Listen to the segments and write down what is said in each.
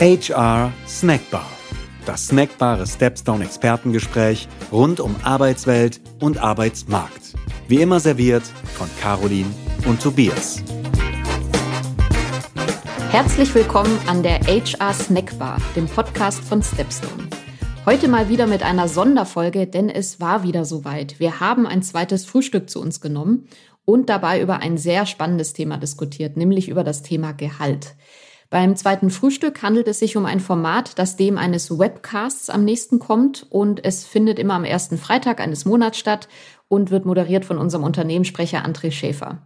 HR Snackbar. Das snackbare Stepstone Expertengespräch rund um Arbeitswelt und Arbeitsmarkt. Wie immer serviert von Caroline und Tobias. Herzlich willkommen an der HR Snackbar, dem Podcast von Stepstone. Heute mal wieder mit einer Sonderfolge, denn es war wieder soweit. Wir haben ein zweites Frühstück zu uns genommen und dabei über ein sehr spannendes Thema diskutiert, nämlich über das Thema Gehalt. Beim zweiten Frühstück handelt es sich um ein Format, das dem eines Webcasts am nächsten kommt und es findet immer am ersten Freitag eines Monats statt und wird moderiert von unserem Unternehmenssprecher André Schäfer.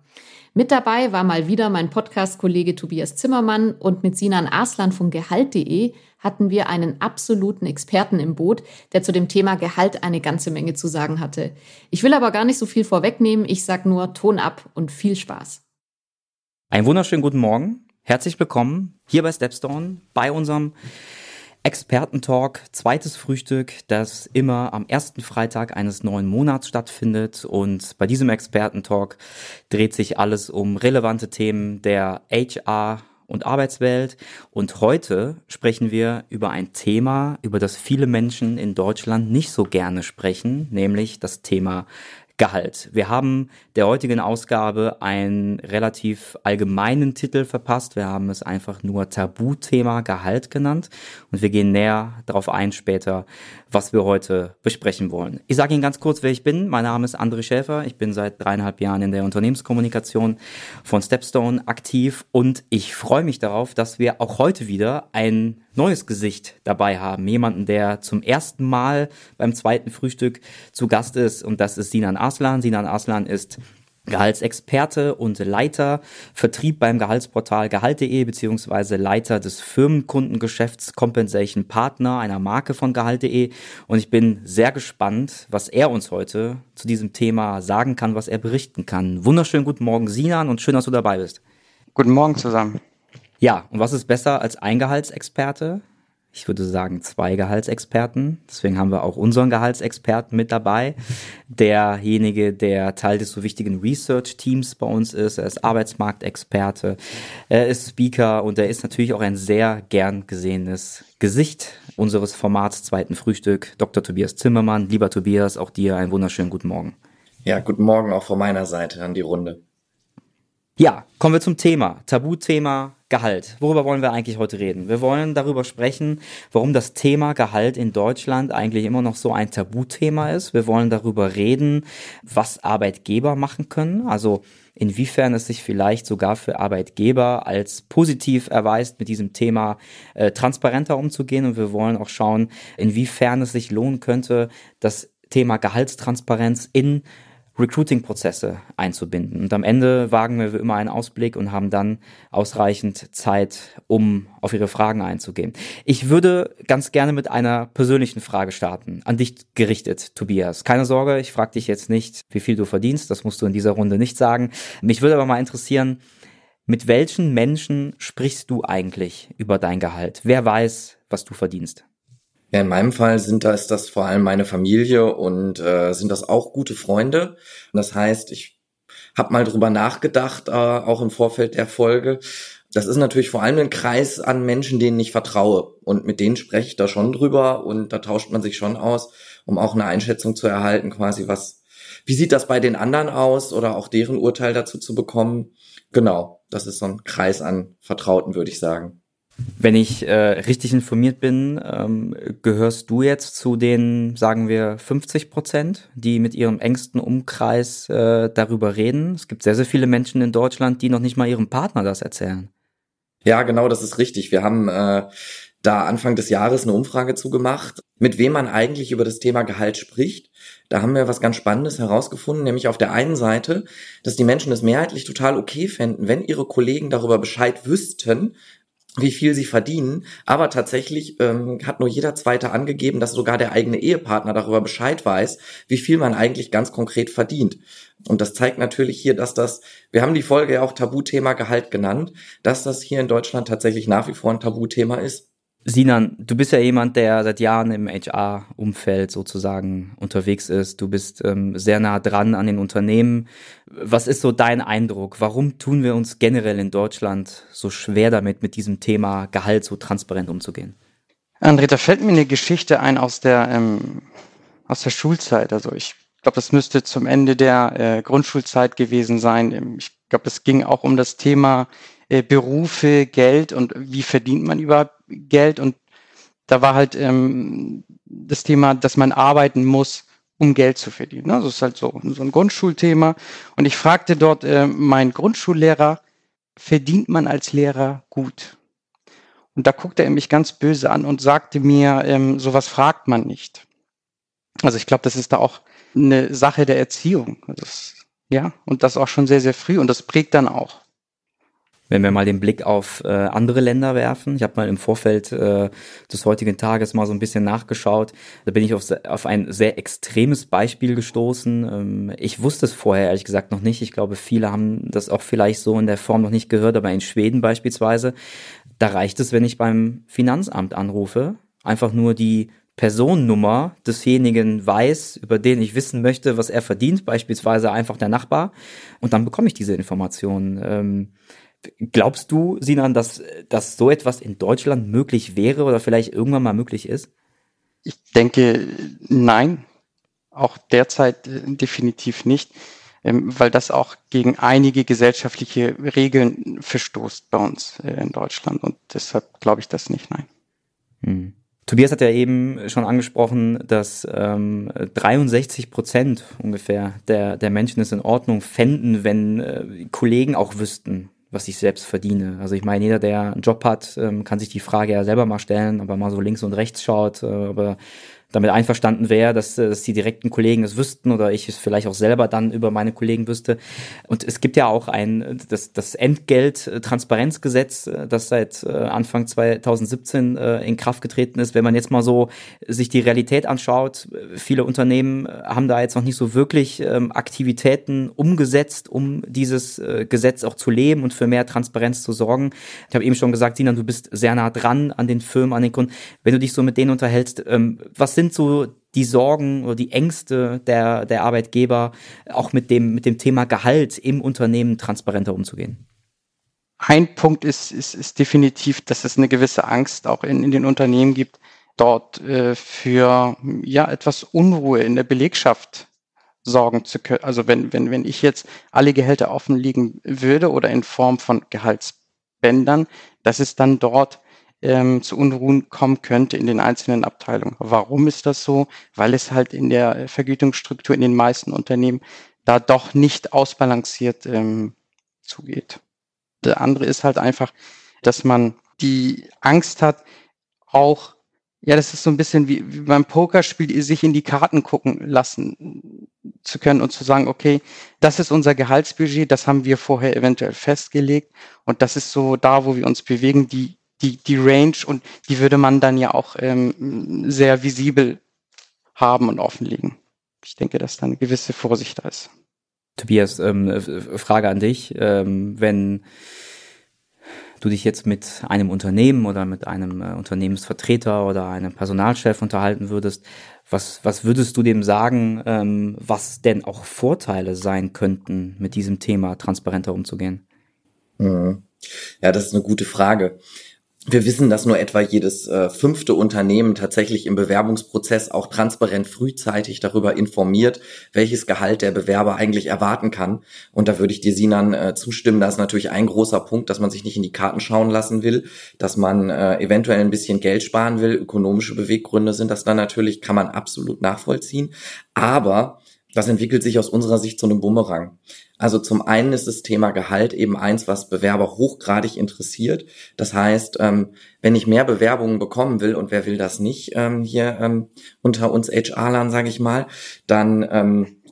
Mit dabei war mal wieder mein Podcast-Kollege Tobias Zimmermann und mit Sinan Arslan von Gehalt.de hatten wir einen absoluten Experten im Boot, der zu dem Thema Gehalt eine ganze Menge zu sagen hatte. Ich will aber gar nicht so viel vorwegnehmen, ich sag nur Ton ab und viel Spaß. Einen wunderschönen guten Morgen. Herzlich willkommen hier bei Stepstone bei unserem Expertentalk, zweites Frühstück, das immer am ersten Freitag eines neuen Monats stattfindet. Und bei diesem Expertentalk dreht sich alles um relevante Themen der HR und Arbeitswelt. Und heute sprechen wir über ein Thema, über das viele Menschen in Deutschland nicht so gerne sprechen, nämlich das Thema Gehalt. Wir haben der heutigen Ausgabe einen relativ allgemeinen Titel verpasst. Wir haben es einfach nur Tabuthema Gehalt genannt und wir gehen näher darauf ein später, was wir heute besprechen wollen. Ich sage Ihnen ganz kurz, wer ich bin. Mein Name ist André Schäfer. Ich bin seit dreieinhalb Jahren in der Unternehmenskommunikation von Stepstone aktiv und ich freue mich darauf, dass wir auch heute wieder ein neues Gesicht dabei haben. Jemanden, der zum ersten Mal beim zweiten Frühstück zu Gast ist und das ist Sinan Aslan. Sinan Aslan ist Gehaltsexperte und Leiter Vertrieb beim Gehaltsportal Gehalt.de beziehungsweise Leiter des Firmenkundengeschäfts Compensation Partner einer Marke von Gehalt.de und ich bin sehr gespannt, was er uns heute zu diesem Thema sagen kann, was er berichten kann. Wunderschönen guten Morgen Sinan und schön, dass du dabei bist. Guten Morgen zusammen. Ja, und was ist besser als ein Gehaltsexperte? Ich würde sagen zwei Gehaltsexperten. Deswegen haben wir auch unseren Gehaltsexperten mit dabei. Derjenige, der Teil des so wichtigen Research-Teams bei uns ist. Er ist Arbeitsmarktexperte, er ist Speaker und er ist natürlich auch ein sehr gern gesehenes Gesicht unseres Formats Zweiten Frühstück. Dr. Tobias Zimmermann. Lieber Tobias, auch dir einen wunderschönen guten Morgen. Ja, guten Morgen auch von meiner Seite an die Runde. Ja, kommen wir zum Thema. Tabuthema Gehalt. Worüber wollen wir eigentlich heute reden? Wir wollen darüber sprechen, warum das Thema Gehalt in Deutschland eigentlich immer noch so ein Tabuthema ist. Wir wollen darüber reden, was Arbeitgeber machen können. Also inwiefern es sich vielleicht sogar für Arbeitgeber als positiv erweist, mit diesem Thema äh, transparenter umzugehen. Und wir wollen auch schauen, inwiefern es sich lohnen könnte, das Thema Gehaltstransparenz in Recruiting-Prozesse einzubinden. Und am Ende wagen wir immer einen Ausblick und haben dann ausreichend Zeit, um auf Ihre Fragen einzugehen. Ich würde ganz gerne mit einer persönlichen Frage starten, an dich gerichtet, Tobias. Keine Sorge, ich frage dich jetzt nicht, wie viel du verdienst, das musst du in dieser Runde nicht sagen. Mich würde aber mal interessieren, mit welchen Menschen sprichst du eigentlich über dein Gehalt? Wer weiß, was du verdienst? Ja, in meinem Fall sind das, das vor allem meine Familie und äh, sind das auch gute Freunde. Und das heißt, ich habe mal drüber nachgedacht, äh, auch im Vorfeld der Folge. Das ist natürlich vor allem ein Kreis an Menschen, denen ich vertraue. Und mit denen spreche ich da schon drüber und da tauscht man sich schon aus, um auch eine Einschätzung zu erhalten, quasi was, wie sieht das bei den anderen aus oder auch deren Urteil dazu zu bekommen. Genau, das ist so ein Kreis an Vertrauten, würde ich sagen. Wenn ich äh, richtig informiert bin, ähm, gehörst du jetzt zu den, sagen wir, 50 Prozent, die mit ihrem engsten Umkreis äh, darüber reden. Es gibt sehr, sehr viele Menschen in Deutschland, die noch nicht mal ihrem Partner das erzählen. Ja, genau, das ist richtig. Wir haben äh, da Anfang des Jahres eine Umfrage zugemacht, mit wem man eigentlich über das Thema Gehalt spricht. Da haben wir was ganz Spannendes herausgefunden, nämlich auf der einen Seite, dass die Menschen es mehrheitlich total okay fänden, wenn ihre Kollegen darüber Bescheid wüssten, wie viel sie verdienen, aber tatsächlich ähm, hat nur jeder Zweite angegeben, dass sogar der eigene Ehepartner darüber Bescheid weiß, wie viel man eigentlich ganz konkret verdient. Und das zeigt natürlich hier, dass das, wir haben die Folge ja auch Tabuthema Gehalt genannt, dass das hier in Deutschland tatsächlich nach wie vor ein Tabuthema ist. Sinan, du bist ja jemand, der seit Jahren im HR-Umfeld sozusagen unterwegs ist. Du bist ähm, sehr nah dran an den Unternehmen. Was ist so dein Eindruck? Warum tun wir uns generell in Deutschland so schwer damit, mit diesem Thema Gehalt so transparent umzugehen? André, da fällt mir eine Geschichte ein aus der, ähm, aus der Schulzeit. Also ich glaube, das müsste zum Ende der äh, Grundschulzeit gewesen sein. Ich glaube, es ging auch um das Thema äh, Berufe, Geld und wie verdient man überhaupt Geld. Und da war halt ähm, das Thema, dass man arbeiten muss, um Geld zu verdienen. Ne? Das ist halt so, so ein Grundschulthema. Und ich fragte dort äh, meinen Grundschullehrer, verdient man als Lehrer gut? Und da guckte er mich ganz böse an und sagte mir, ähm, sowas fragt man nicht. Also ich glaube, das ist da auch eine Sache der Erziehung. Das, ja, und das auch schon sehr, sehr früh und das prägt dann auch. Wenn wir mal den Blick auf äh, andere Länder werfen, ich habe mal im Vorfeld äh, des heutigen Tages mal so ein bisschen nachgeschaut, da bin ich auf, auf ein sehr extremes Beispiel gestoßen. Ähm, ich wusste es vorher ehrlich gesagt noch nicht. Ich glaube, viele haben das auch vielleicht so in der Form noch nicht gehört, aber in Schweden beispielsweise, da reicht es, wenn ich beim Finanzamt anrufe, einfach nur die Personennummer desjenigen weiß, über den ich wissen möchte, was er verdient, beispielsweise einfach der Nachbar, und dann bekomme ich diese Informationen. Ähm, Glaubst du, Sinan, dass, dass so etwas in Deutschland möglich wäre oder vielleicht irgendwann mal möglich ist? Ich denke, nein. Auch derzeit äh, definitiv nicht, ähm, weil das auch gegen einige gesellschaftliche Regeln verstoßt bei uns äh, in Deutschland. Und deshalb glaube ich das nicht, nein. Hm. Tobias hat ja eben schon angesprochen, dass ähm, 63 Prozent ungefähr der, der Menschen es in Ordnung fänden, wenn äh, Kollegen auch wüssten, was ich selbst verdiene. Also ich meine, jeder, der einen Job hat, ähm, kann sich die Frage ja selber mal stellen, ob er mal so links und rechts schaut, äh, ob er damit einverstanden wäre, dass, äh, dass die direkten Kollegen es wüssten oder ich es vielleicht auch selber dann über meine Kollegen wüsste. Und es gibt ja auch ein, das, das Entgelt-Transparenzgesetz, äh, das seit äh, Anfang 2017 in Kraft getreten ist. Wenn man jetzt mal so sich die Realität anschaut, viele Unternehmen haben da jetzt noch nicht so wirklich ähm, Aktivitäten umgesetzt, um dieses Gesetz auch zu leben und für mehr Transparenz zu sorgen. Ich habe eben schon gesagt, Sinan, du bist sehr nah dran an den Firmen, an den Kunden. Wenn du dich so mit denen unterhältst, ähm, was sind sind so die Sorgen oder die Ängste der, der Arbeitgeber, auch mit dem, mit dem Thema Gehalt im Unternehmen transparenter umzugehen? Ein Punkt ist, ist, ist definitiv, dass es eine gewisse Angst auch in, in den Unternehmen gibt, dort äh, für ja etwas Unruhe in der Belegschaft sorgen zu können. Also wenn, wenn, wenn ich jetzt alle Gehälter offenlegen würde oder in Form von Gehaltsbändern, dass es dann dort ähm, zu Unruhen kommen könnte in den einzelnen Abteilungen. Warum ist das so? Weil es halt in der Vergütungsstruktur in den meisten Unternehmen da doch nicht ausbalanciert ähm, zugeht. Der andere ist halt einfach, dass man die Angst hat, auch, ja, das ist so ein bisschen wie, wie beim Pokerspiel, sich in die Karten gucken lassen zu können und zu sagen, okay, das ist unser Gehaltsbudget, das haben wir vorher eventuell festgelegt und das ist so da, wo wir uns bewegen, die die, die Range und die würde man dann ja auch ähm, sehr visibel haben und offenlegen. Ich denke, dass da eine gewisse Vorsicht da ist. Tobias, ähm, Frage an dich. Ähm, wenn du dich jetzt mit einem Unternehmen oder mit einem äh, Unternehmensvertreter oder einem Personalchef unterhalten würdest, was, was würdest du dem sagen, ähm, was denn auch Vorteile sein könnten, mit diesem Thema transparenter umzugehen? Mhm. Ja, das ist eine gute Frage. Wir wissen, dass nur etwa jedes äh, fünfte Unternehmen tatsächlich im Bewerbungsprozess auch transparent frühzeitig darüber informiert, welches Gehalt der Bewerber eigentlich erwarten kann. Und da würde ich dir, Sinan, äh, zustimmen. Da ist natürlich ein großer Punkt, dass man sich nicht in die Karten schauen lassen will, dass man äh, eventuell ein bisschen Geld sparen will. Ökonomische Beweggründe sind das dann natürlich, kann man absolut nachvollziehen. Aber das entwickelt sich aus unserer Sicht zu einem Bumerang. Also zum einen ist das Thema Gehalt eben eins, was Bewerber hochgradig interessiert. Das heißt, ähm, wenn ich mehr Bewerbungen bekommen will, und wer will das nicht ähm, hier ähm, unter uns HR-Lern, sage ich mal, dann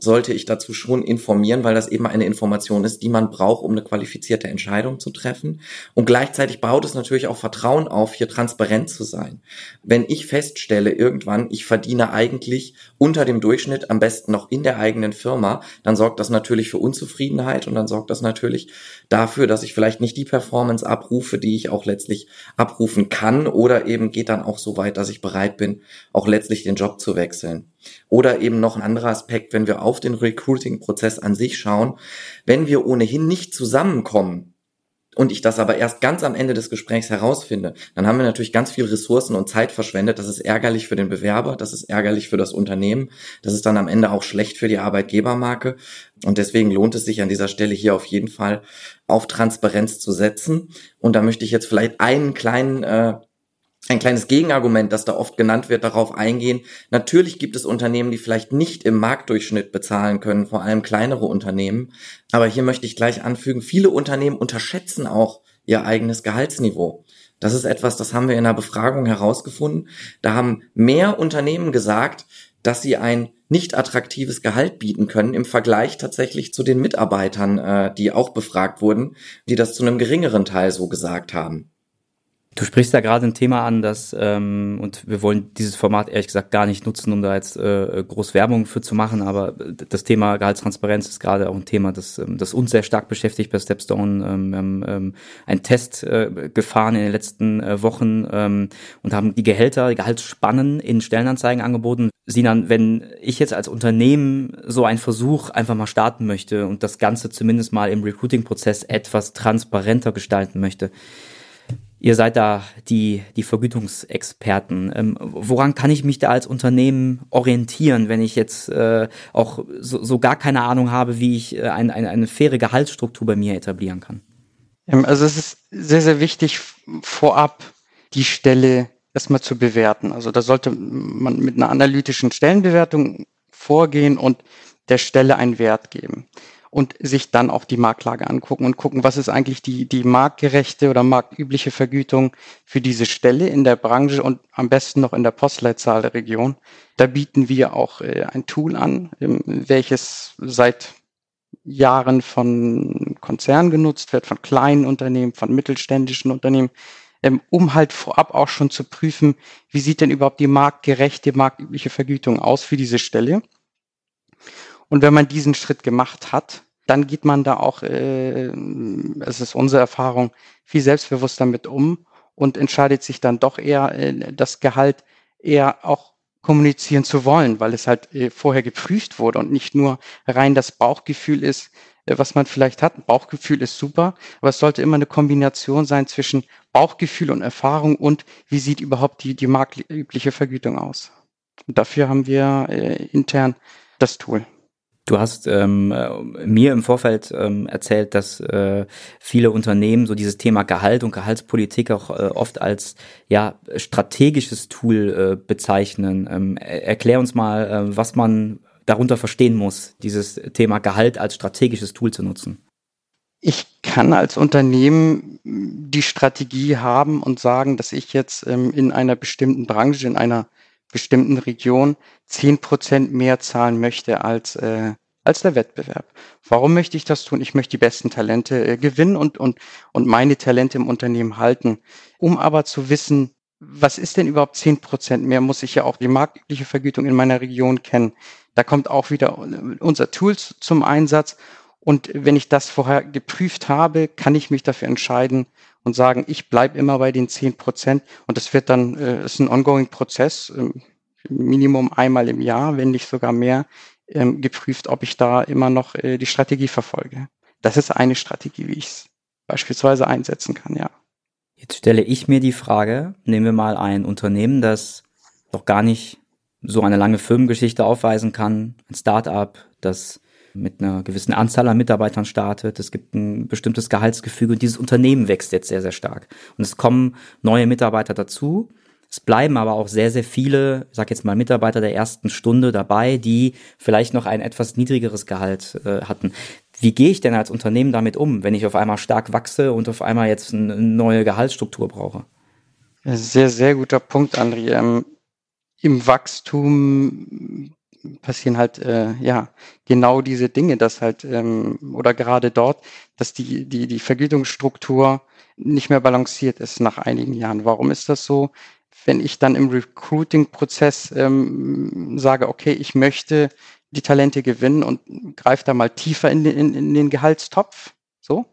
sollte ich dazu schon informieren, weil das eben eine Information ist, die man braucht, um eine qualifizierte Entscheidung zu treffen. Und gleichzeitig baut es natürlich auch Vertrauen auf, hier transparent zu sein. Wenn ich feststelle irgendwann, ich verdiene eigentlich unter dem Durchschnitt, am besten noch in der eigenen Firma, dann sorgt das natürlich für Unzufriedenheit und dann sorgt das natürlich dafür, dass ich vielleicht nicht die Performance abrufe, die ich auch letztlich abrufen kann oder eben geht dann auch so weit, dass ich bereit bin, auch letztlich den Job zu wechseln. Oder eben noch ein anderer Aspekt, wenn wir auf den Recruiting-Prozess an sich schauen, wenn wir ohnehin nicht zusammenkommen, und ich das aber erst ganz am Ende des Gesprächs herausfinde, dann haben wir natürlich ganz viel Ressourcen und Zeit verschwendet. Das ist ärgerlich für den Bewerber, das ist ärgerlich für das Unternehmen, das ist dann am Ende auch schlecht für die Arbeitgebermarke. Und deswegen lohnt es sich an dieser Stelle hier auf jeden Fall auf Transparenz zu setzen. Und da möchte ich jetzt vielleicht einen kleinen äh, ein kleines Gegenargument, das da oft genannt wird, darauf eingehen. Natürlich gibt es Unternehmen, die vielleicht nicht im Marktdurchschnitt bezahlen können, vor allem kleinere Unternehmen. Aber hier möchte ich gleich anfügen, viele Unternehmen unterschätzen auch ihr eigenes Gehaltsniveau. Das ist etwas, das haben wir in einer Befragung herausgefunden. Da haben mehr Unternehmen gesagt, dass sie ein nicht attraktives Gehalt bieten können im Vergleich tatsächlich zu den Mitarbeitern, äh, die auch befragt wurden, die das zu einem geringeren Teil so gesagt haben. Du sprichst da gerade ein Thema an, das ähm, und wir wollen dieses Format ehrlich gesagt gar nicht nutzen, um da jetzt äh, groß Werbung für zu machen, aber das Thema Gehaltstransparenz ist gerade auch ein Thema, das, ähm, das uns sehr stark beschäftigt bei Stepstone. Ähm, wir haben ähm, einen Test äh, gefahren in den letzten äh, Wochen ähm, und haben die Gehälter, die Gehaltsspannen in Stellenanzeigen angeboten. Sinan, wenn ich jetzt als Unternehmen so einen Versuch einfach mal starten möchte und das Ganze zumindest mal im Recruiting-Prozess etwas transparenter gestalten möchte, Ihr seid da die, die Vergütungsexperten. Ähm, woran kann ich mich da als Unternehmen orientieren, wenn ich jetzt äh, auch so, so gar keine Ahnung habe, wie ich äh, ein, ein, eine faire Gehaltsstruktur bei mir etablieren kann? Ähm, also es ist sehr, sehr wichtig, vorab die Stelle erstmal zu bewerten. Also da sollte man mit einer analytischen Stellenbewertung vorgehen und der Stelle einen Wert geben und sich dann auch die Marktlage angucken und gucken, was ist eigentlich die, die marktgerechte oder marktübliche Vergütung für diese Stelle in der Branche und am besten noch in der Postleitzahl der Region. Da bieten wir auch äh, ein Tool an, ähm, welches seit Jahren von Konzernen genutzt wird, von kleinen Unternehmen, von mittelständischen Unternehmen, ähm, um halt vorab auch schon zu prüfen, wie sieht denn überhaupt die marktgerechte, marktübliche Vergütung aus für diese Stelle. Und wenn man diesen Schritt gemacht hat, dann geht man da auch, äh, es ist unsere Erfahrung, viel selbstbewusster mit um und entscheidet sich dann doch eher, äh, das Gehalt eher auch kommunizieren zu wollen, weil es halt äh, vorher geprüft wurde und nicht nur rein das Bauchgefühl ist, äh, was man vielleicht hat. Bauchgefühl ist super, aber es sollte immer eine Kombination sein zwischen Bauchgefühl und Erfahrung und wie sieht überhaupt die, die marktübliche Vergütung aus. Und dafür haben wir äh, intern das Tool. Du hast ähm, mir im Vorfeld ähm, erzählt, dass äh, viele Unternehmen so dieses Thema Gehalt und Gehaltspolitik auch äh, oft als ja strategisches Tool äh, bezeichnen. Ähm, erklär uns mal, äh, was man darunter verstehen muss, dieses Thema Gehalt als strategisches Tool zu nutzen. Ich kann als Unternehmen die Strategie haben und sagen, dass ich jetzt ähm, in einer bestimmten Branche, in einer bestimmten Region zehn Prozent mehr zahlen möchte als äh, als der Wettbewerb. Warum möchte ich das tun? Ich möchte die besten Talente äh, gewinnen und, und, und meine Talente im Unternehmen halten. Um aber zu wissen, was ist denn überhaupt zehn Prozent mehr, muss ich ja auch die marktübliche Vergütung in meiner Region kennen. Da kommt auch wieder unser Tool zum Einsatz. Und wenn ich das vorher geprüft habe, kann ich mich dafür entscheiden und sagen, ich bleibe immer bei den zehn Prozent. Und das wird dann, äh, ist ein ongoing Prozess, äh, Minimum einmal im Jahr, wenn nicht sogar mehr, ähm, geprüft, ob ich da immer noch äh, die Strategie verfolge. Das ist eine Strategie, wie ich es beispielsweise einsetzen kann, ja. Jetzt stelle ich mir die Frage, nehmen wir mal ein Unternehmen, das doch gar nicht so eine lange Firmengeschichte aufweisen kann, ein Startup, das mit einer gewissen Anzahl an Mitarbeitern startet. Es gibt ein bestimmtes Gehaltsgefüge und dieses Unternehmen wächst jetzt sehr, sehr stark. Und es kommen neue Mitarbeiter dazu es bleiben aber auch sehr, sehr viele, ich sag jetzt mal Mitarbeiter der ersten Stunde dabei, die vielleicht noch ein etwas niedrigeres Gehalt äh, hatten. Wie gehe ich denn als Unternehmen damit um, wenn ich auf einmal stark wachse und auf einmal jetzt eine neue Gehaltsstruktur brauche? Sehr, sehr guter Punkt, André. Ähm, Im Wachstum passieren halt äh, ja genau diese Dinge, dass halt ähm, oder gerade dort, dass die die die Vergütungsstruktur nicht mehr balanciert ist nach einigen Jahren. Warum ist das so? Wenn ich dann im Recruiting-Prozess ähm, sage, okay, ich möchte die Talente gewinnen und greife da mal tiefer in den, in, in den Gehaltstopf, so,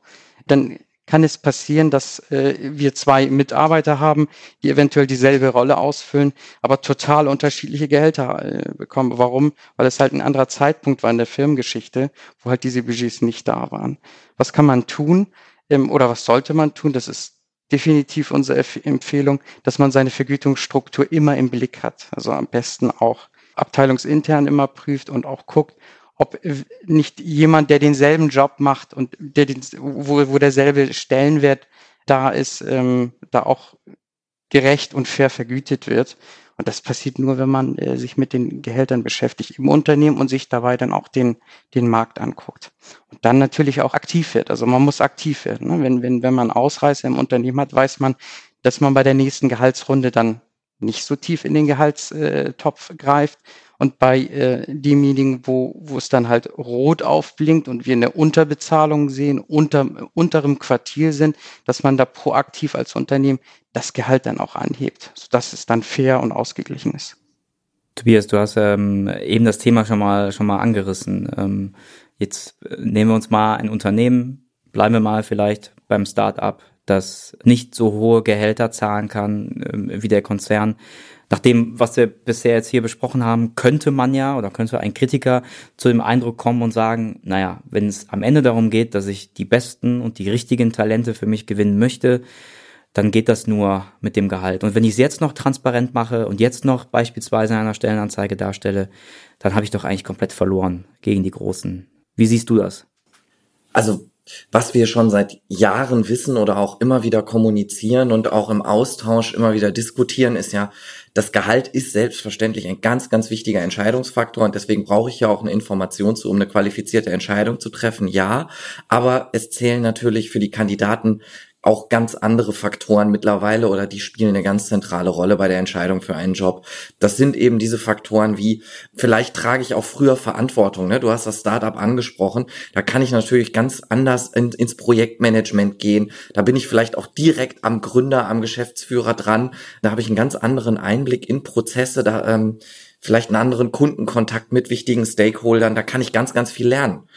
dann kann es passieren, dass äh, wir zwei Mitarbeiter haben, die eventuell dieselbe Rolle ausfüllen, aber total unterschiedliche Gehälter äh, bekommen. Warum? Weil es halt ein anderer Zeitpunkt war in der Firmengeschichte, wo halt diese Budgets nicht da waren. Was kann man tun ähm, oder was sollte man tun? Das ist definitiv unsere Empfehlung, dass man seine Vergütungsstruktur immer im Blick hat. Also am besten auch abteilungsintern immer prüft und auch guckt, ob nicht jemand, der denselben Job macht und der den, wo, wo derselbe Stellenwert da ist, ähm, da auch gerecht und fair vergütet wird. Und das passiert nur, wenn man äh, sich mit den Gehältern beschäftigt im Unternehmen und sich dabei dann auch den, den Markt anguckt. Und dann natürlich auch aktiv wird. Also man muss aktiv werden. Ne? Wenn, wenn, wenn man Ausreißer im Unternehmen hat, weiß man, dass man bei der nächsten Gehaltsrunde dann nicht so tief in den Gehaltstopf greift, und bei äh, demjenigen, wo, wo es dann halt rot aufblinkt und wir eine Unterbezahlung sehen, unter unterem Quartier sind, dass man da proaktiv als Unternehmen das Gehalt dann auch anhebt, sodass es dann fair und ausgeglichen ist. Tobias, du hast ähm, eben das Thema schon mal schon mal angerissen. Ähm, jetzt äh, nehmen wir uns mal ein Unternehmen, bleiben wir mal vielleicht beim Start-up, das nicht so hohe Gehälter zahlen kann ähm, wie der Konzern nach dem, was wir bisher jetzt hier besprochen haben, könnte man ja oder könnte ein Kritiker zu dem Eindruck kommen und sagen, naja, wenn es am Ende darum geht, dass ich die besten und die richtigen Talente für mich gewinnen möchte, dann geht das nur mit dem Gehalt. Und wenn ich es jetzt noch transparent mache und jetzt noch beispielsweise in einer Stellenanzeige darstelle, dann habe ich doch eigentlich komplett verloren gegen die Großen. Wie siehst du das? Also was wir schon seit Jahren wissen oder auch immer wieder kommunizieren und auch im Austausch immer wieder diskutieren, ist ja, das Gehalt ist selbstverständlich ein ganz, ganz wichtiger Entscheidungsfaktor und deswegen brauche ich ja auch eine Information zu, um eine qualifizierte Entscheidung zu treffen, ja. Aber es zählen natürlich für die Kandidaten auch ganz andere Faktoren mittlerweile oder die spielen eine ganz zentrale Rolle bei der Entscheidung für einen Job. Das sind eben diese Faktoren wie, vielleicht trage ich auch früher Verantwortung. Ne? Du hast das Startup angesprochen. Da kann ich natürlich ganz anders in, ins Projektmanagement gehen. Da bin ich vielleicht auch direkt am Gründer, am Geschäftsführer dran. Da habe ich einen ganz anderen Einblick in Prozesse. Da ähm, vielleicht einen anderen Kundenkontakt mit wichtigen Stakeholdern. Da kann ich ganz, ganz viel lernen.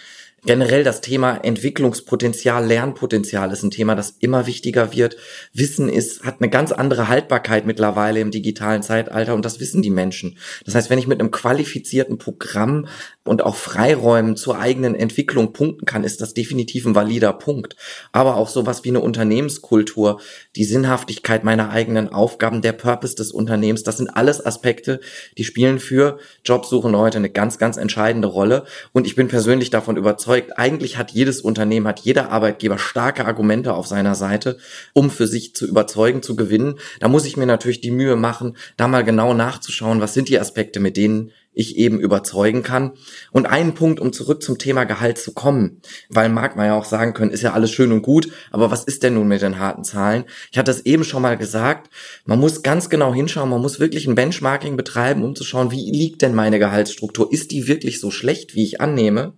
Generell das Thema Entwicklungspotenzial, Lernpotenzial ist ein Thema, das immer wichtiger wird. Wissen ist, hat eine ganz andere Haltbarkeit mittlerweile im digitalen Zeitalter und das wissen die Menschen. Das heißt, wenn ich mit einem qualifizierten Programm und auch Freiräumen zur eigenen Entwicklung punkten kann, ist das definitiv ein valider Punkt. Aber auch sowas wie eine Unternehmenskultur, die Sinnhaftigkeit meiner eigenen Aufgaben, der Purpose des Unternehmens, das sind alles Aspekte, die spielen für Jobsuchende heute eine ganz, ganz entscheidende Rolle. Und ich bin persönlich davon überzeugt, überzeugt, eigentlich hat jedes Unternehmen, hat jeder Arbeitgeber starke Argumente auf seiner Seite, um für sich zu überzeugen, zu gewinnen. Da muss ich mir natürlich die Mühe machen, da mal genau nachzuschauen, was sind die Aspekte, mit denen ich eben überzeugen kann. Und einen Punkt, um zurück zum Thema Gehalt zu kommen, weil mag man ja auch sagen können, ist ja alles schön und gut, aber was ist denn nun mit den harten Zahlen? Ich hatte es eben schon mal gesagt, man muss ganz genau hinschauen, man muss wirklich ein Benchmarking betreiben, um zu schauen, wie liegt denn meine Gehaltsstruktur? Ist die wirklich so schlecht, wie ich annehme?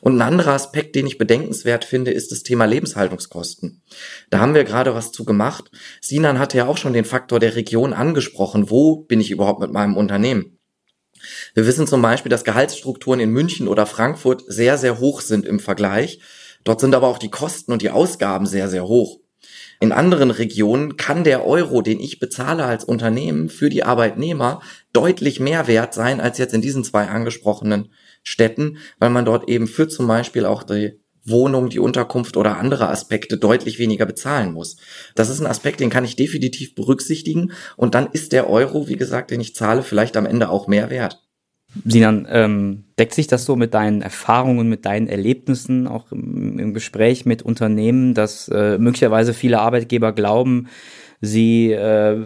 Und ein anderer Aspekt, den ich bedenkenswert finde, ist das Thema Lebenshaltungskosten. Da haben wir gerade was zu gemacht. Sinan hatte ja auch schon den Faktor der Region angesprochen. Wo bin ich überhaupt mit meinem Unternehmen? Wir wissen zum Beispiel, dass Gehaltsstrukturen in München oder Frankfurt sehr, sehr hoch sind im Vergleich. Dort sind aber auch die Kosten und die Ausgaben sehr, sehr hoch. In anderen Regionen kann der Euro, den ich bezahle als Unternehmen für die Arbeitnehmer, deutlich mehr wert sein als jetzt in diesen zwei angesprochenen Städten, weil man dort eben für zum Beispiel auch die Wohnung, die Unterkunft oder andere Aspekte deutlich weniger bezahlen muss. Das ist ein Aspekt, den kann ich definitiv berücksichtigen und dann ist der Euro, wie gesagt, den ich zahle, vielleicht am Ende auch mehr wert. Sinan, ähm, deckt sich das so mit deinen Erfahrungen, mit deinen Erlebnissen, auch im, im Gespräch mit Unternehmen, dass äh, möglicherweise viele Arbeitgeber glauben, sie äh,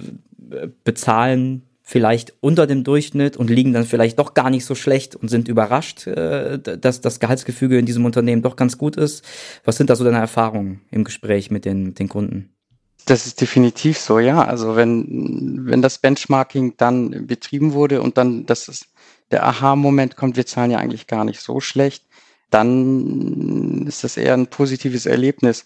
bezahlen vielleicht unter dem Durchschnitt und liegen dann vielleicht doch gar nicht so schlecht und sind überrascht, äh, dass das Gehaltsgefüge in diesem Unternehmen doch ganz gut ist. Was sind da so deine Erfahrungen im Gespräch mit den, den Kunden? Das ist definitiv so, ja. Also wenn, wenn das Benchmarking dann betrieben wurde und dann das ist, der Aha-Moment kommt, wir zahlen ja eigentlich gar nicht so schlecht, dann ist das eher ein positives Erlebnis.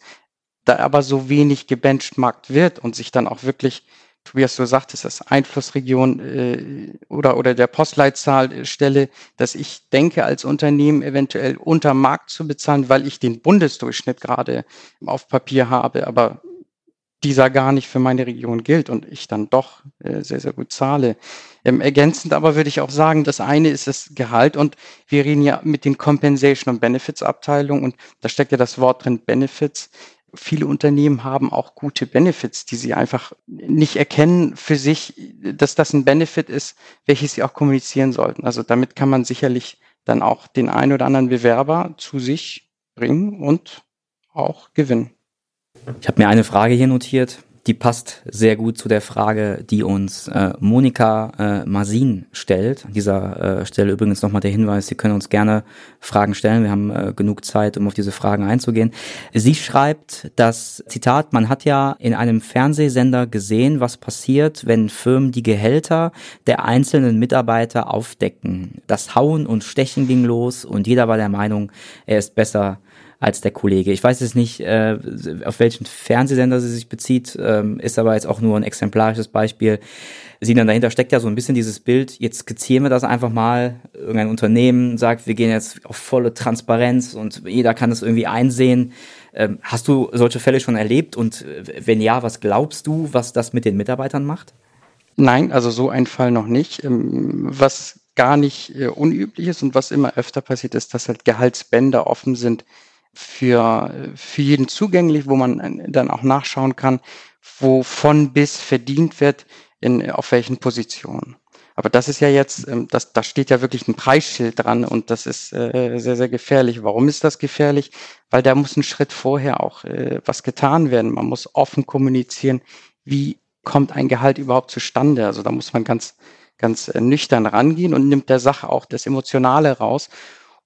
Da aber so wenig gebenchmarkt wird und sich dann auch wirklich, Tobias, du sagtest, das Einflussregion äh, oder, oder der Postleitzahlstelle, dass ich denke, als Unternehmen eventuell unter Markt zu bezahlen, weil ich den Bundesdurchschnitt gerade auf Papier habe, aber dieser gar nicht für meine Region gilt und ich dann doch äh, sehr, sehr gut zahle. Ähm, ergänzend aber würde ich auch sagen, das eine ist das Gehalt und wir reden ja mit den Compensation und Benefits Abteilungen und da steckt ja das Wort drin Benefits. Viele Unternehmen haben auch gute Benefits, die sie einfach nicht erkennen für sich, dass das ein Benefit ist, welches sie auch kommunizieren sollten. Also damit kann man sicherlich dann auch den einen oder anderen Bewerber zu sich bringen und auch gewinnen. Ich habe mir eine Frage hier notiert, die passt sehr gut zu der Frage, die uns äh, Monika äh, Masin stellt. An dieser äh, Stelle übrigens nochmal der Hinweis, Sie können uns gerne Fragen stellen. Wir haben äh, genug Zeit, um auf diese Fragen einzugehen. Sie schreibt das Zitat, man hat ja in einem Fernsehsender gesehen, was passiert, wenn Firmen die Gehälter der einzelnen Mitarbeiter aufdecken. Das Hauen und Stechen ging los und jeder war der Meinung, er ist besser als der Kollege. Ich weiß jetzt nicht, äh, auf welchen Fernsehsender sie sich bezieht, ähm, ist aber jetzt auch nur ein exemplarisches Beispiel. Sie dann dahinter steckt ja so ein bisschen dieses Bild, jetzt skizzieren wir das einfach mal, irgendein Unternehmen sagt, wir gehen jetzt auf volle Transparenz und jeder kann das irgendwie einsehen. Ähm, hast du solche Fälle schon erlebt und äh, wenn ja, was glaubst du, was das mit den Mitarbeitern macht? Nein, also so ein Fall noch nicht. Ähm, was gar nicht äh, unüblich ist und was immer öfter passiert ist, dass halt Gehaltsbänder offen sind für, für jeden zugänglich, wo man dann auch nachschauen kann, wovon bis verdient wird, in, auf welchen Positionen. Aber das ist ja jetzt, ähm, das, da steht ja wirklich ein Preisschild dran und das ist äh, sehr, sehr gefährlich. Warum ist das gefährlich? Weil da muss ein Schritt vorher auch äh, was getan werden. Man muss offen kommunizieren, wie kommt ein Gehalt überhaupt zustande. Also da muss man ganz, ganz äh, nüchtern rangehen und nimmt der Sache auch das Emotionale raus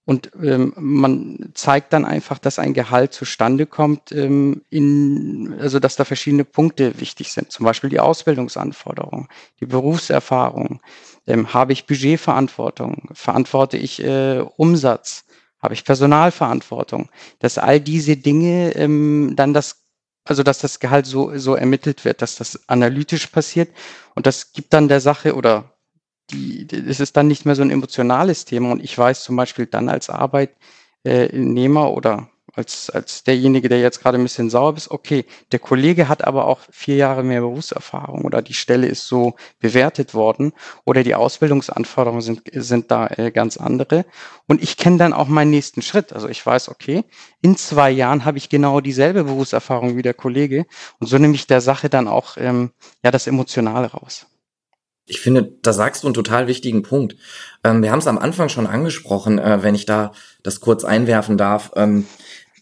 und ähm, man zeigt dann einfach, dass ein Gehalt zustande kommt, ähm, in, also dass da verschiedene Punkte wichtig sind. Zum Beispiel die Ausbildungsanforderungen, die Berufserfahrung. Ähm, habe ich Budgetverantwortung? Verantworte ich äh, Umsatz? Habe ich Personalverantwortung? Dass all diese Dinge ähm, dann das also dass das Gehalt so, so ermittelt wird, dass das analytisch passiert und das gibt dann der Sache oder die, es ist dann nicht mehr so ein emotionales Thema. Und ich weiß zum Beispiel dann als Arbeitnehmer oder als, als derjenige, der jetzt gerade ein bisschen sauer ist, okay, der Kollege hat aber auch vier Jahre mehr Berufserfahrung oder die Stelle ist so bewertet worden oder die Ausbildungsanforderungen sind, sind da äh, ganz andere. Und ich kenne dann auch meinen nächsten Schritt. Also ich weiß, okay, in zwei Jahren habe ich genau dieselbe Berufserfahrung wie der Kollege und so nehme ich der Sache dann auch ähm, ja das Emotionale raus. Ich finde, da sagst du einen total wichtigen Punkt. Ähm, wir haben es am Anfang schon angesprochen, äh, wenn ich da das kurz einwerfen darf. Ähm,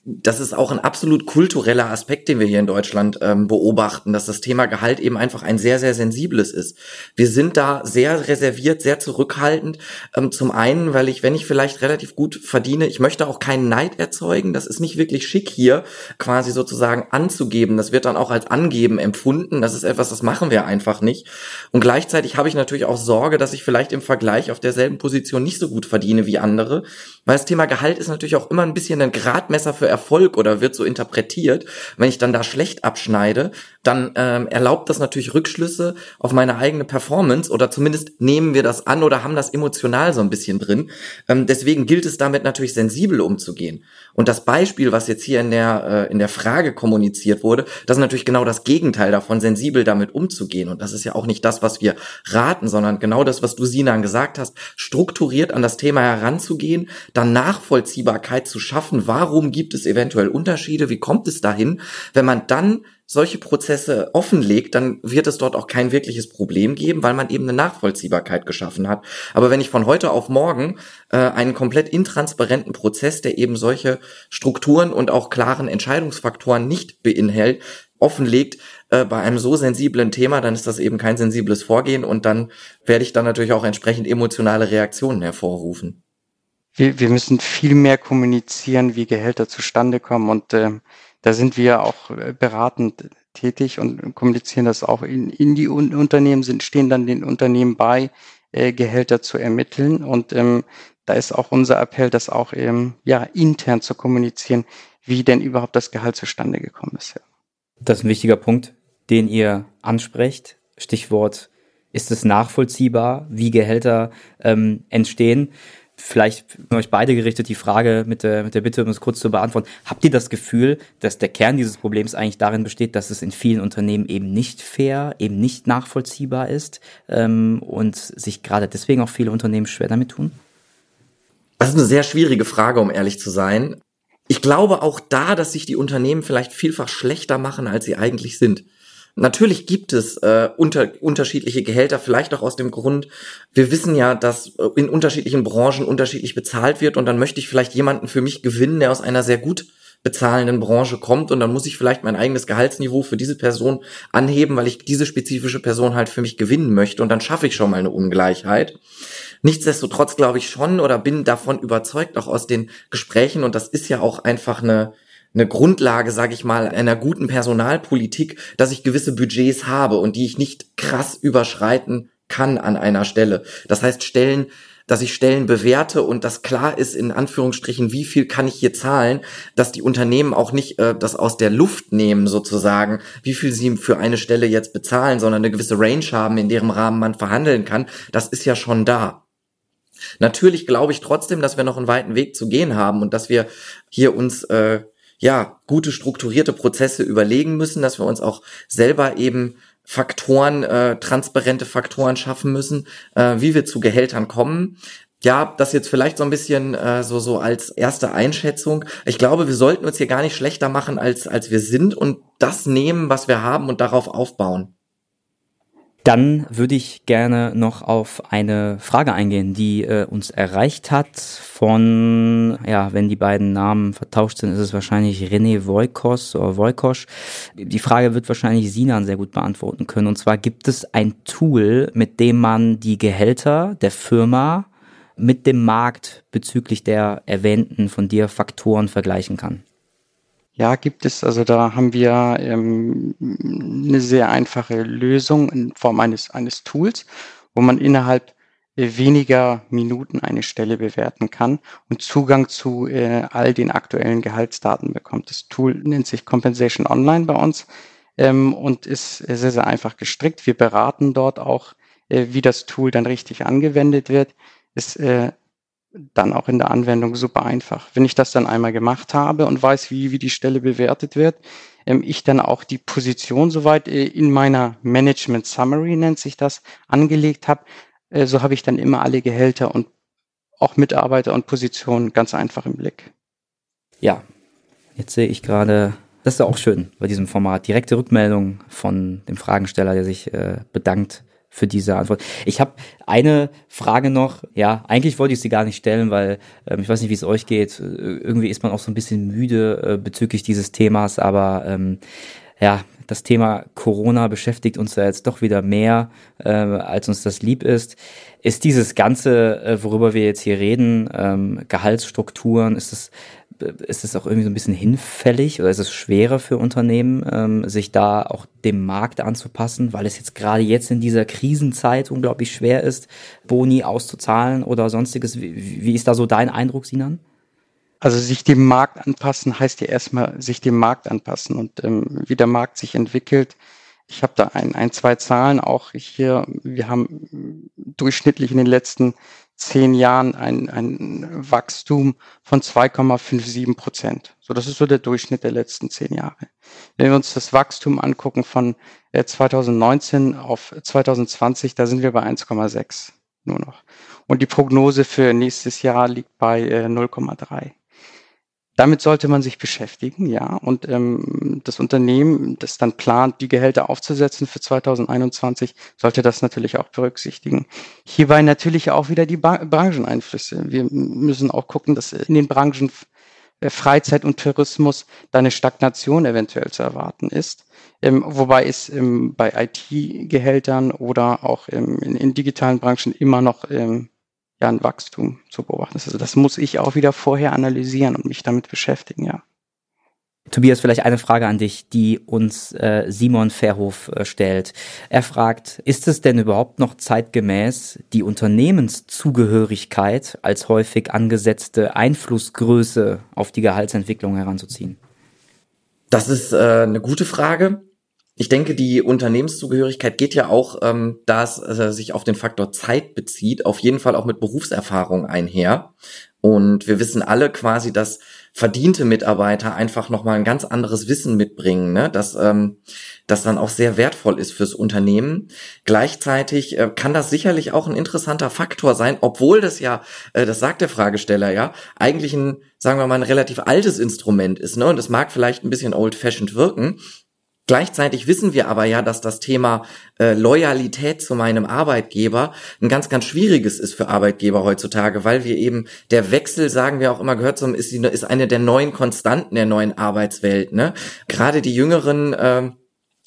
das ist auch ein absolut kultureller Aspekt, den wir hier in Deutschland ähm, beobachten, dass das Thema Gehalt eben einfach ein sehr, sehr sensibles ist. Wir sind da sehr reserviert, sehr zurückhaltend. Ähm, zum einen, weil ich, wenn ich vielleicht relativ gut verdiene, ich möchte auch keinen Neid erzeugen. Das ist nicht wirklich schick hier, quasi sozusagen anzugeben. Das wird dann auch als Angeben empfunden. Das ist etwas, das machen wir einfach nicht. Und gleichzeitig habe ich natürlich auch Sorge, dass ich vielleicht im Vergleich auf derselben Position nicht so gut verdiene wie andere. Weil das Thema Gehalt ist natürlich auch immer ein bisschen ein Gradmesser für Erfolg oder wird so interpretiert. Wenn ich dann da schlecht abschneide, dann ähm, erlaubt das natürlich Rückschlüsse auf meine eigene Performance oder zumindest nehmen wir das an oder haben das emotional so ein bisschen drin. Ähm, deswegen gilt es damit natürlich sensibel umzugehen. Und das Beispiel, was jetzt hier in der, äh, in der Frage kommuniziert wurde, das ist natürlich genau das Gegenteil davon, sensibel damit umzugehen. Und das ist ja auch nicht das, was wir raten, sondern genau das, was du, Sinan, gesagt hast, strukturiert an das Thema heranzugehen, dann Nachvollziehbarkeit zu schaffen. Warum gibt es eventuell Unterschiede? Wie kommt es dahin? Wenn man dann solche Prozesse offenlegt, dann wird es dort auch kein wirkliches Problem geben, weil man eben eine Nachvollziehbarkeit geschaffen hat. Aber wenn ich von heute auf morgen äh, einen komplett intransparenten Prozess, der eben solche Strukturen und auch klaren Entscheidungsfaktoren nicht beinhält, offenlegt äh, bei einem so sensiblen Thema, dann ist das eben kein sensibles Vorgehen und dann werde ich dann natürlich auch entsprechend emotionale Reaktionen hervorrufen. Wir, wir müssen viel mehr kommunizieren, wie Gehälter zustande kommen. Und äh, da sind wir auch äh, beratend tätig und kommunizieren das auch in, in die Un Unternehmen, sind, stehen dann den Unternehmen bei, äh, Gehälter zu ermitteln. Und ähm, da ist auch unser Appell, das auch ähm, ja, intern zu kommunizieren, wie denn überhaupt das Gehalt zustande gekommen ist. Ja. Das ist ein wichtiger Punkt, den ihr ansprecht. Stichwort, ist es nachvollziehbar, wie Gehälter ähm, entstehen? Vielleicht an euch beide gerichtet die Frage mit der, mit der Bitte, um es kurz zu beantworten. Habt ihr das Gefühl, dass der Kern dieses Problems eigentlich darin besteht, dass es in vielen Unternehmen eben nicht fair, eben nicht nachvollziehbar ist ähm, und sich gerade deswegen auch viele Unternehmen schwer damit tun? Das ist eine sehr schwierige Frage, um ehrlich zu sein. Ich glaube auch da, dass sich die Unternehmen vielleicht vielfach schlechter machen, als sie eigentlich sind. Natürlich gibt es äh, unter, unterschiedliche Gehälter, vielleicht auch aus dem Grund, wir wissen ja, dass äh, in unterschiedlichen Branchen unterschiedlich bezahlt wird und dann möchte ich vielleicht jemanden für mich gewinnen, der aus einer sehr gut bezahlenden Branche kommt und dann muss ich vielleicht mein eigenes Gehaltsniveau für diese Person anheben, weil ich diese spezifische Person halt für mich gewinnen möchte und dann schaffe ich schon mal eine Ungleichheit. Nichtsdestotrotz glaube ich schon oder bin davon überzeugt, auch aus den Gesprächen und das ist ja auch einfach eine eine Grundlage, sage ich mal, einer guten Personalpolitik, dass ich gewisse Budgets habe und die ich nicht krass überschreiten kann an einer Stelle. Das heißt, Stellen, dass ich Stellen bewerte und das klar ist, in Anführungsstrichen, wie viel kann ich hier zahlen, dass die Unternehmen auch nicht äh, das aus der Luft nehmen, sozusagen, wie viel sie für eine Stelle jetzt bezahlen, sondern eine gewisse Range haben, in deren Rahmen man verhandeln kann, das ist ja schon da. Natürlich glaube ich trotzdem, dass wir noch einen weiten Weg zu gehen haben und dass wir hier uns äh, ja, gute strukturierte Prozesse überlegen müssen, dass wir uns auch selber eben Faktoren, äh, transparente Faktoren schaffen müssen, äh, wie wir zu Gehältern kommen. Ja, das jetzt vielleicht so ein bisschen äh, so so als erste Einschätzung. Ich glaube, wir sollten uns hier gar nicht schlechter machen als als wir sind und das nehmen, was wir haben und darauf aufbauen. Dann würde ich gerne noch auf eine Frage eingehen, die äh, uns erreicht hat von, ja, wenn die beiden Namen vertauscht sind, ist es wahrscheinlich René Voikos oder Voikosch. Die Frage wird wahrscheinlich Sinan sehr gut beantworten können. Und zwar gibt es ein Tool, mit dem man die Gehälter der Firma mit dem Markt bezüglich der erwähnten von dir Faktoren vergleichen kann. Ja, gibt es. Also da haben wir ähm, eine sehr einfache Lösung in Form eines, eines Tools, wo man innerhalb weniger Minuten eine Stelle bewerten kann und Zugang zu äh, all den aktuellen Gehaltsdaten bekommt. Das Tool nennt sich Compensation Online bei uns ähm, und ist sehr, sehr einfach gestrickt. Wir beraten dort auch, äh, wie das Tool dann richtig angewendet wird. Ist äh, dann auch in der Anwendung super einfach. Wenn ich das dann einmal gemacht habe und weiß, wie, wie die Stelle bewertet wird, ähm, ich dann auch die Position soweit äh, in meiner Management Summary nennt sich das, angelegt habe, äh, so habe ich dann immer alle Gehälter und auch Mitarbeiter und Positionen ganz einfach im Blick. Ja, jetzt sehe ich gerade, das ist auch schön bei diesem Format, direkte Rückmeldung von dem Fragensteller, der sich äh, bedankt für diese Antwort. Ich habe eine Frage noch. Ja, eigentlich wollte ich sie gar nicht stellen, weil ähm, ich weiß nicht, wie es euch geht. Irgendwie ist man auch so ein bisschen müde äh, bezüglich dieses Themas, aber ähm, ja, das Thema Corona beschäftigt uns ja jetzt doch wieder mehr, äh, als uns das lieb ist. Ist dieses Ganze, äh, worüber wir jetzt hier reden, ähm, Gehaltsstrukturen, ist es ist es auch irgendwie so ein bisschen hinfällig oder ist es schwerer für Unternehmen, ähm, sich da auch dem Markt anzupassen, weil es jetzt gerade jetzt in dieser Krisenzeit unglaublich schwer ist, Boni auszuzahlen oder sonstiges? Wie, wie ist da so dein Eindruck, Sinan? Also sich dem Markt anpassen heißt ja erstmal sich dem Markt anpassen und ähm, wie der Markt sich entwickelt. Ich habe da ein, ein, zwei Zahlen auch hier. Wir haben durchschnittlich in den letzten zehn Jahren ein, ein Wachstum von 2,57 Prozent. So, das ist so der Durchschnitt der letzten zehn Jahre. Wenn wir uns das Wachstum angucken von 2019 äh, auf 2020, da sind wir bei 1,6 nur noch. Und die Prognose für nächstes Jahr liegt bei 0,3. Damit sollte man sich beschäftigen, ja. Und ähm, das Unternehmen, das dann plant, die Gehälter aufzusetzen für 2021, sollte das natürlich auch berücksichtigen. Hierbei natürlich auch wieder die ba Brancheneinflüsse. Wir müssen auch gucken, dass in den Branchen äh, Freizeit und Tourismus da eine Stagnation eventuell zu erwarten ist. Ähm, wobei es ähm, bei IT-Gehältern oder auch ähm, in, in, digitalen Branchen immer noch ähm, ja ein Wachstum zu beobachten ist. Also das muss ich auch wieder vorher analysieren und mich damit beschäftigen, ja. Tobias, vielleicht eine Frage an dich, die uns äh, Simon Verhof äh, stellt. Er fragt, ist es denn überhaupt noch zeitgemäß, die Unternehmenszugehörigkeit als häufig angesetzte Einflussgröße auf die Gehaltsentwicklung heranzuziehen? Das ist äh, eine gute Frage. Ich denke, die Unternehmenszugehörigkeit geht ja auch, ähm, da es äh, sich auf den Faktor Zeit bezieht, auf jeden Fall auch mit Berufserfahrung einher. Und wir wissen alle quasi, dass verdiente Mitarbeiter einfach nochmal ein ganz anderes Wissen mitbringen, ne? dass ähm, das dann auch sehr wertvoll ist fürs Unternehmen. Gleichzeitig äh, kann das sicherlich auch ein interessanter Faktor sein, obwohl das ja, äh, das sagt der Fragesteller ja, eigentlich ein, sagen wir mal, ein relativ altes Instrument ist. Ne? Und es mag vielleicht ein bisschen old-fashioned wirken, Gleichzeitig wissen wir aber ja, dass das Thema äh, Loyalität zu meinem Arbeitgeber ein ganz, ganz schwieriges ist für Arbeitgeber heutzutage, weil wir eben der Wechsel, sagen wir auch immer, gehört zum, ist, ist eine der neuen Konstanten der neuen Arbeitswelt. Ne? Gerade die Jüngeren äh,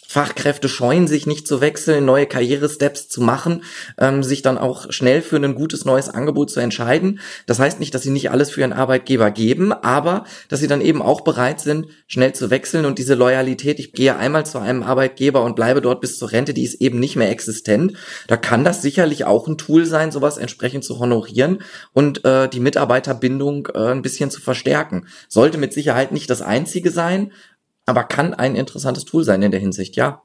Fachkräfte scheuen sich nicht zu wechseln, neue Karrieresteps zu machen, ähm, sich dann auch schnell für ein gutes neues Angebot zu entscheiden. Das heißt nicht, dass sie nicht alles für ihren Arbeitgeber geben, aber dass sie dann eben auch bereit sind, schnell zu wechseln und diese Loyalität, ich gehe einmal zu einem Arbeitgeber und bleibe dort bis zur Rente, die ist eben nicht mehr existent. Da kann das sicherlich auch ein Tool sein, sowas entsprechend zu honorieren und äh, die Mitarbeiterbindung äh, ein bisschen zu verstärken. Sollte mit Sicherheit nicht das einzige sein, aber kann ein interessantes Tool sein in der Hinsicht, ja.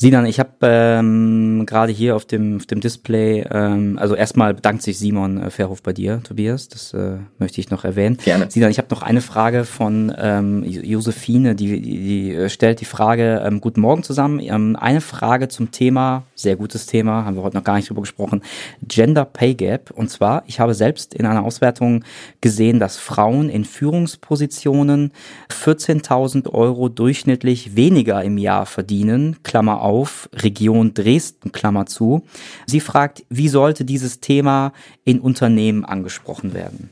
Sinan, ich habe ähm, gerade hier auf dem, auf dem Display, ähm, also erstmal bedankt sich Simon äh, Verhof bei dir, Tobias, das äh, möchte ich noch erwähnen. Gerne. Sinan, ich habe noch eine Frage von ähm, Josephine, die, die, die äh, stellt die Frage, ähm, guten Morgen zusammen, ähm, eine Frage zum Thema, sehr gutes Thema, haben wir heute noch gar nicht drüber gesprochen, Gender Pay Gap. Und zwar, ich habe selbst in einer Auswertung gesehen, dass Frauen in Führungspositionen 14.000 Euro durchschnittlich weniger im Jahr verdienen, Klammer auf, auf, Region Dresden, Klammer zu. Sie fragt, wie sollte dieses Thema in Unternehmen angesprochen werden?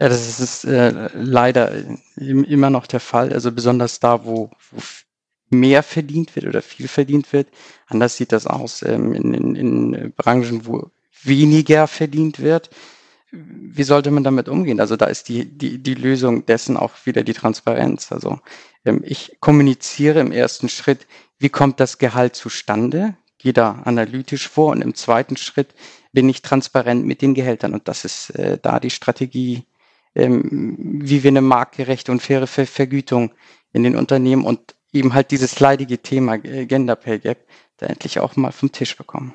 Ja, das ist äh, leider immer noch der Fall. Also besonders da, wo, wo mehr verdient wird oder viel verdient wird. Anders sieht das aus ähm, in, in, in Branchen, wo weniger verdient wird. Wie sollte man damit umgehen? Also da ist die, die, die Lösung dessen auch wieder die Transparenz. Also ähm, ich kommuniziere im ersten Schritt, wie kommt das Gehalt zustande? Gehe da analytisch vor und im zweiten Schritt bin ich transparent mit den Gehältern. Und das ist äh, da die Strategie, ähm, wie wir eine marktgerechte und faire Ver Vergütung in den Unternehmen und eben halt dieses leidige Thema äh, Gender Pay Gap da endlich auch mal vom Tisch bekommen.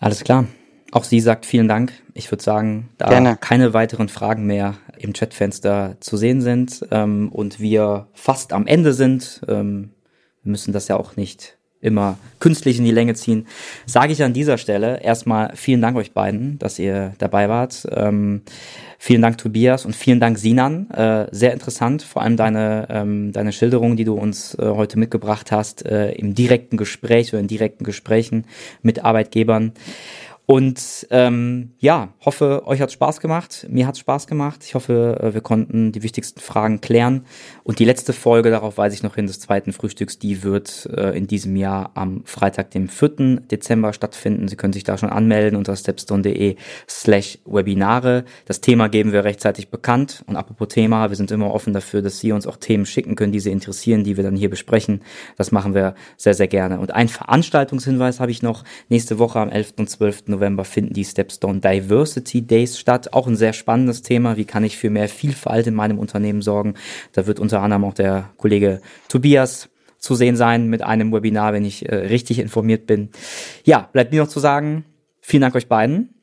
Alles klar. Auch sie sagt vielen Dank. Ich würde sagen, da Gerne. keine weiteren Fragen mehr im Chatfenster zu sehen sind ähm, und wir fast am Ende sind, ähm, wir müssen das ja auch nicht immer künstlich in die Länge ziehen, sage ich an dieser Stelle erstmal vielen Dank euch beiden, dass ihr dabei wart. Ähm, vielen Dank Tobias und vielen Dank Sinan. Äh, sehr interessant, vor allem deine, ähm, deine Schilderung, die du uns äh, heute mitgebracht hast, äh, im direkten Gespräch oder in direkten Gesprächen mit Arbeitgebern. Und ähm, ja, hoffe, euch hat Spaß gemacht. Mir hat Spaß gemacht. Ich hoffe, äh, wir konnten die wichtigsten Fragen klären. Und die letzte Folge, darauf weise ich noch hin, des zweiten Frühstücks, die wird äh, in diesem Jahr am Freitag, dem 4. Dezember stattfinden. Sie können sich da schon anmelden unter stepstone.de slash Webinare. Das Thema geben wir rechtzeitig bekannt. Und apropos Thema, wir sind immer offen dafür, dass Sie uns auch Themen schicken können, die Sie interessieren, die wir dann hier besprechen. Das machen wir sehr, sehr gerne. Und ein Veranstaltungshinweis habe ich noch. Nächste Woche am 11. und 12. November finden die Stepstone Diversity Days statt. Auch ein sehr spannendes Thema. Wie kann ich für mehr Vielfalt in meinem Unternehmen sorgen? Da wird unter anderem auch der Kollege Tobias zu sehen sein mit einem Webinar, wenn ich äh, richtig informiert bin. Ja, bleibt mir noch zu sagen, vielen Dank euch beiden.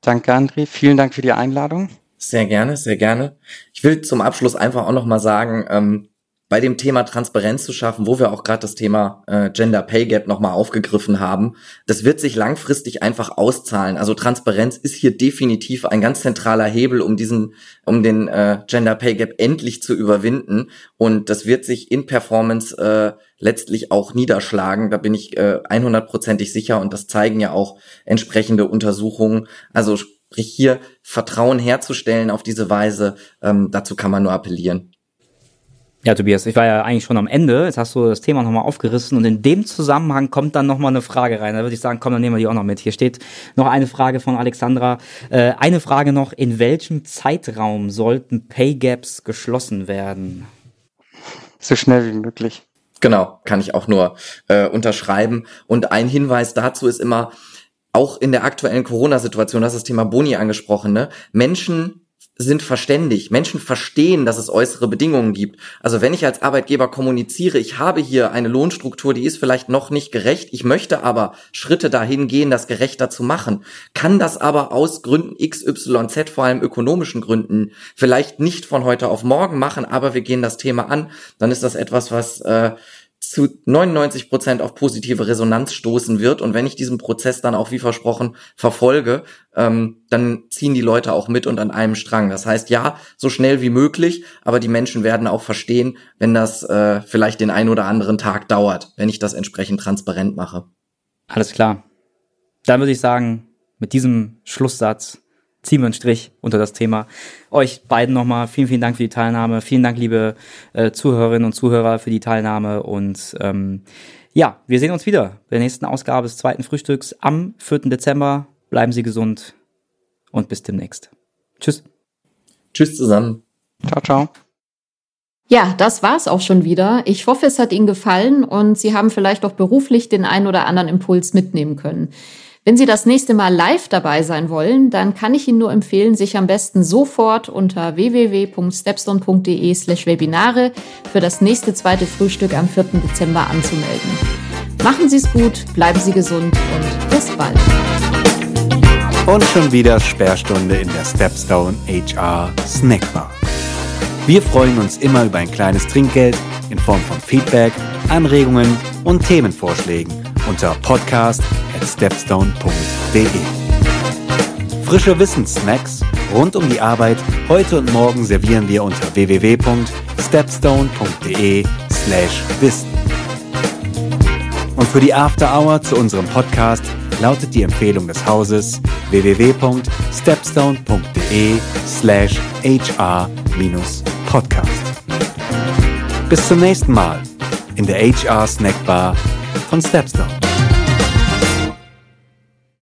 Danke, André. Vielen Dank für die Einladung. Sehr gerne, sehr gerne. Ich will zum Abschluss einfach auch nochmal sagen, ähm, bei dem Thema Transparenz zu schaffen, wo wir auch gerade das Thema äh, Gender Pay Gap nochmal aufgegriffen haben. Das wird sich langfristig einfach auszahlen. Also Transparenz ist hier definitiv ein ganz zentraler Hebel, um diesen, um den äh, Gender Pay Gap endlich zu überwinden. Und das wird sich in Performance äh, letztlich auch niederschlagen. Da bin ich äh, 100%ig sicher und das zeigen ja auch entsprechende Untersuchungen. Also sprich hier Vertrauen herzustellen auf diese Weise, ähm, dazu kann man nur appellieren. Ja, Tobias, ich war ja eigentlich schon am Ende. Jetzt hast du das Thema nochmal aufgerissen und in dem Zusammenhang kommt dann nochmal eine Frage rein. Da würde ich sagen, komm, dann nehmen wir die auch noch mit. Hier steht noch eine Frage von Alexandra. Äh, eine Frage noch, in welchem Zeitraum sollten Pay Gaps geschlossen werden? So schnell wie möglich. Genau, kann ich auch nur äh, unterschreiben. Und ein Hinweis dazu ist immer, auch in der aktuellen Corona-Situation, das ist das Thema Boni angesprochen, ne? Menschen sind verständig. Menschen verstehen, dass es äußere Bedingungen gibt. Also wenn ich als Arbeitgeber kommuniziere, ich habe hier eine Lohnstruktur, die ist vielleicht noch nicht gerecht, ich möchte aber Schritte dahin gehen, das gerechter zu machen, kann das aber aus Gründen X, Y, Z, vor allem ökonomischen Gründen, vielleicht nicht von heute auf morgen machen, aber wir gehen das Thema an, dann ist das etwas, was äh, zu 99 Prozent auf positive Resonanz stoßen wird. Und wenn ich diesen Prozess dann auch wie versprochen verfolge, ähm, dann ziehen die Leute auch mit und an einem Strang. Das heißt, ja, so schnell wie möglich, aber die Menschen werden auch verstehen, wenn das äh, vielleicht den ein oder anderen Tag dauert, wenn ich das entsprechend transparent mache. Alles klar. Dann würde ich sagen, mit diesem Schlusssatz ziehen wir einen Strich unter das Thema. Euch beiden nochmal vielen, vielen Dank für die Teilnahme. Vielen Dank, liebe äh, Zuhörerinnen und Zuhörer, für die Teilnahme. Und ähm, ja, wir sehen uns wieder bei der nächsten Ausgabe des zweiten Frühstücks am 4. Dezember. Bleiben Sie gesund und bis demnächst. Tschüss. Tschüss zusammen. Ciao, ciao. Ja, das war's auch schon wieder. Ich hoffe, es hat Ihnen gefallen und Sie haben vielleicht auch beruflich den ein oder anderen Impuls mitnehmen können. Wenn Sie das nächste Mal live dabei sein wollen, dann kann ich Ihnen nur empfehlen, sich am besten sofort unter www.stepstone.de slash Webinare für das nächste zweite Frühstück am 4. Dezember anzumelden. Machen Sie es gut, bleiben Sie gesund und bis bald. Und schon wieder Sperrstunde in der Stepstone HR Snackbar. Wir freuen uns immer über ein kleines Trinkgeld in Form von Feedback, Anregungen und Themenvorschlägen unter podcast at stepstone.de. Frische Wissenssnacks rund um die Arbeit heute und morgen servieren wir unter www.stepstone.de slash wissen. Und für die After Hour zu unserem Podcast lautet die Empfehlung des Hauses www.stepstone.de slash hr-podcast. Bis zum nächsten Mal in der HR Snackbar von Stepstone.